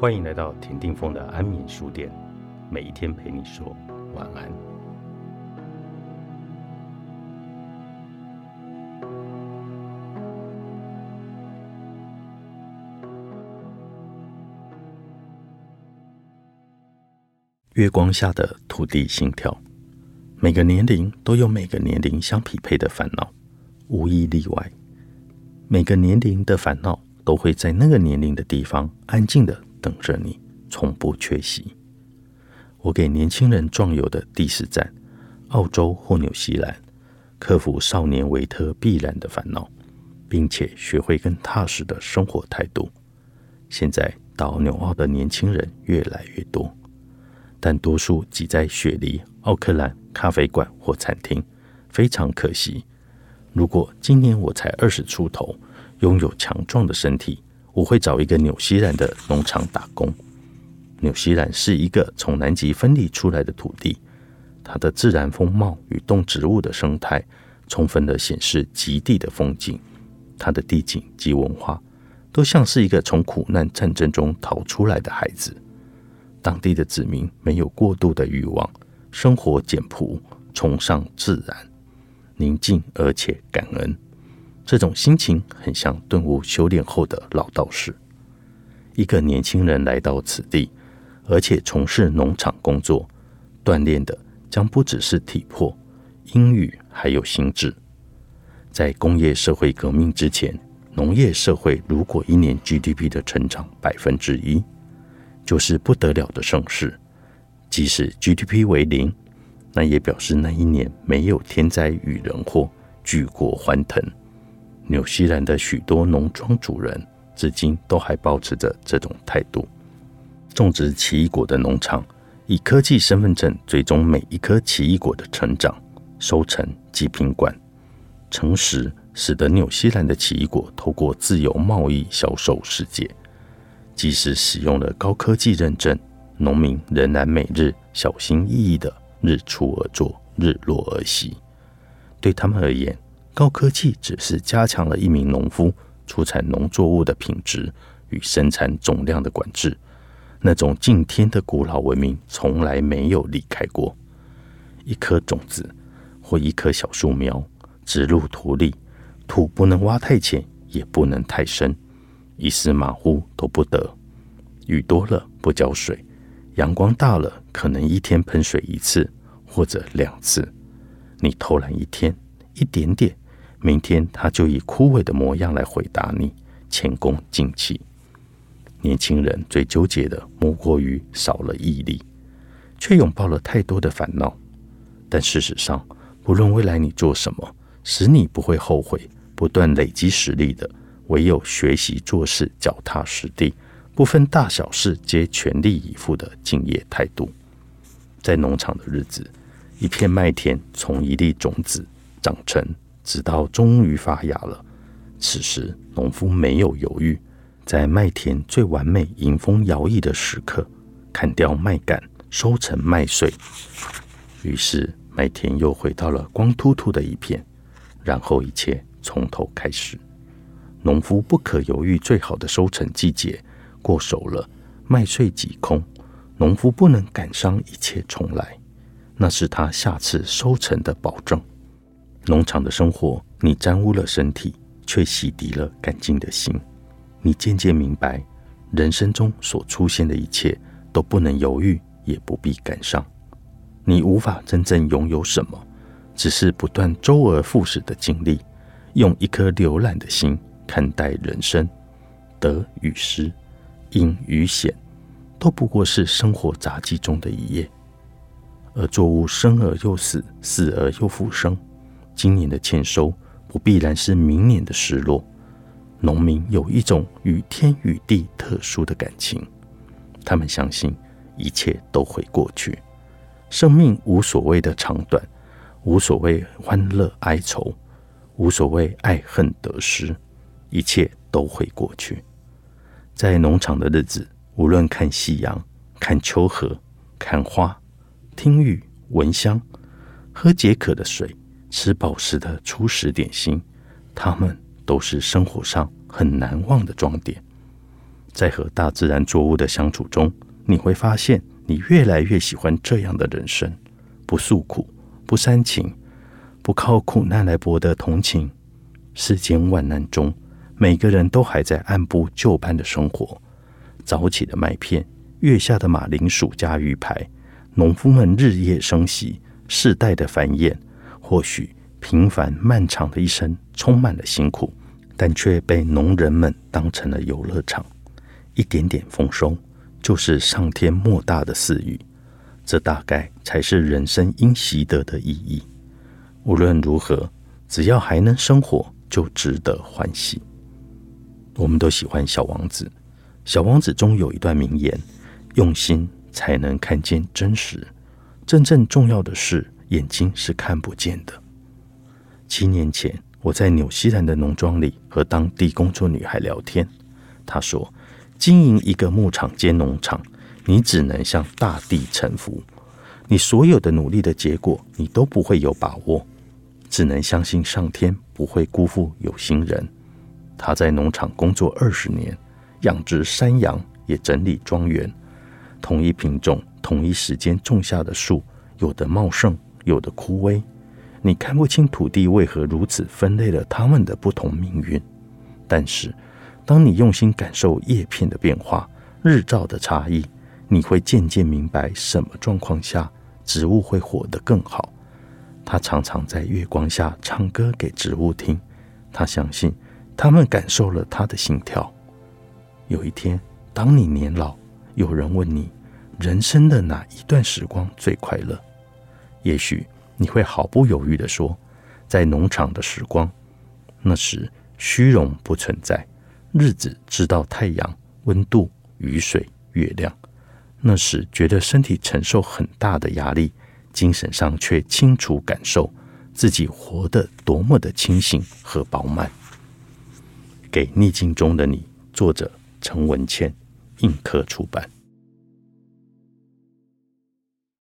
欢迎来到田定峰的安眠书店，每一天陪你说晚安。月光下的土地心跳，每个年龄都有每个年龄相匹配的烦恼，无一例外。每个年龄的烦恼都会在那个年龄的地方安静的等着你，从不缺席。我给年轻人壮游的第四站，澳洲或纽西兰，克服少年维特必然的烦恼，并且学会更踏实的生活态度。现在到纽澳的年轻人越来越多，但多数挤在雪梨、奥克兰咖啡馆或餐厅，非常可惜。如果今年我才二十出头，拥有强壮的身体，我会找一个纽西兰的农场打工。纽西兰是一个从南极分离出来的土地，它的自然风貌与动植物的生态，充分的显示极地的风景。它的地景及文化，都像是一个从苦难战争中逃出来的孩子。当地的子民没有过度的欲望，生活简朴，崇尚自然。宁静而且感恩，这种心情很像顿悟修炼后的老道士。一个年轻人来到此地，而且从事农场工作，锻炼的将不只是体魄、英语，还有心智。在工业社会革命之前，农业社会如果一年 GDP 的成长百分之一，就是不得了的盛世；即使 GDP 为零，那也表示那一年没有天灾与人祸，举国欢腾。纽西兰的许多农庄主人至今都还保持着这种态度。种植奇异果的农场以科技身份证追踪每一颗奇异果的成长、收成及品管。诚实使得纽西兰的奇异果透过自由贸易销售世界。即使使用了高科技认证，农民仍然每日小心翼翼的。日出而作，日落而息。对他们而言，高科技只是加强了一名农夫出产农作物的品质与生产总量的管制。那种敬天的古老文明从来没有离开过。一颗种子或一棵小树苗植入土里，土不能挖太浅，也不能太深，一丝马虎都不得。雨多了不浇水。阳光大了，可能一天喷水一次或者两次。你偷懒一天一点点，明天他就以枯萎的模样来回答你，前功尽弃。年轻人最纠结的莫过于少了毅力，却拥抱了太多的烦恼。但事实上，不论未来你做什么，使你不会后悔、不断累积实力的，唯有学习做事脚踏实地。不分大小事，皆全力以赴的敬业态度。在农场的日子，一片麦田从一粒种子长成，直到终于发芽了。此时，农夫没有犹豫，在麦田最完美、迎风摇曳的时刻，砍掉麦秆，收成麦穗。于是，麦田又回到了光秃秃的一片。然后，一切从头开始。农夫不可犹豫，最好的收成季节。过熟了，麦穗挤空，农夫不能感伤一切重来，那是他下次收成的保证。农场的生活，你沾污了身体，却洗涤了干净的心。你渐渐明白，人生中所出现的一切都不能犹豫，也不必感伤。你无法真正拥有什么，只是不断周而复始的经历，用一颗浏览的心看待人生，得与失。因与险，都不过是生活杂技中的一页。而作物生而又死，死而又复生。今年的欠收，不必然是明年的失落。农民有一种与天与地特殊的感情，他们相信一切都会过去。生命无所谓的长短，无所谓欢乐哀愁，无所谓爱恨得失，一切都会过去。在农场的日子，无论看夕阳、看秋荷、看花、听雨、闻香、喝解渴的水、吃饱食的初食点心，它们都是生活上很难忘的装点。在和大自然作物的相处中，你会发现，你越来越喜欢这样的人生：不诉苦，不煽情，不靠苦难来博得同情。世间万难中，每个人都还在按部就班的生活。早起的麦片，月下的马铃薯加鱼排，农夫们日夜生息，世代的繁衍。或许平凡漫长的一生充满了辛苦，但却被农人们当成了游乐场。一点点丰收，就是上天莫大的赐予。这大概才是人生应习得的意义。无论如何，只要还能生活，就值得欢喜。我们都喜欢《小王子》，《小王子》中有一段名言：“用心才能看见真实。真正重要的是。”眼睛是看不见的。七年前，我在纽西兰的农庄里和当地工作女孩聊天。她说：“经营一个牧场兼农场，你只能向大地臣服。你所有的努力的结果，你都不会有把握，只能相信上天不会辜负有心人。”她在农场工作二十年，养殖山羊，也整理庄园。同一品种、同一时间种下的树，有的茂盛。有的枯萎，你看不清土地为何如此分类了它们的不同命运。但是，当你用心感受叶片的变化、日照的差异，你会渐渐明白什么状况下植物会活得更好。他常常在月光下唱歌给植物听，他相信他们感受了他的心跳。有一天，当你年老，有人问你，人生的哪一段时光最快乐？也许你会毫不犹豫地说，在农场的时光，那时虚荣不存在，日子知道太阳、温度、雨水、月亮。那时觉得身体承受很大的压力，精神上却清楚感受自己活得多么的清醒和饱满。给逆境中的你，作者陈文茜，映客出版。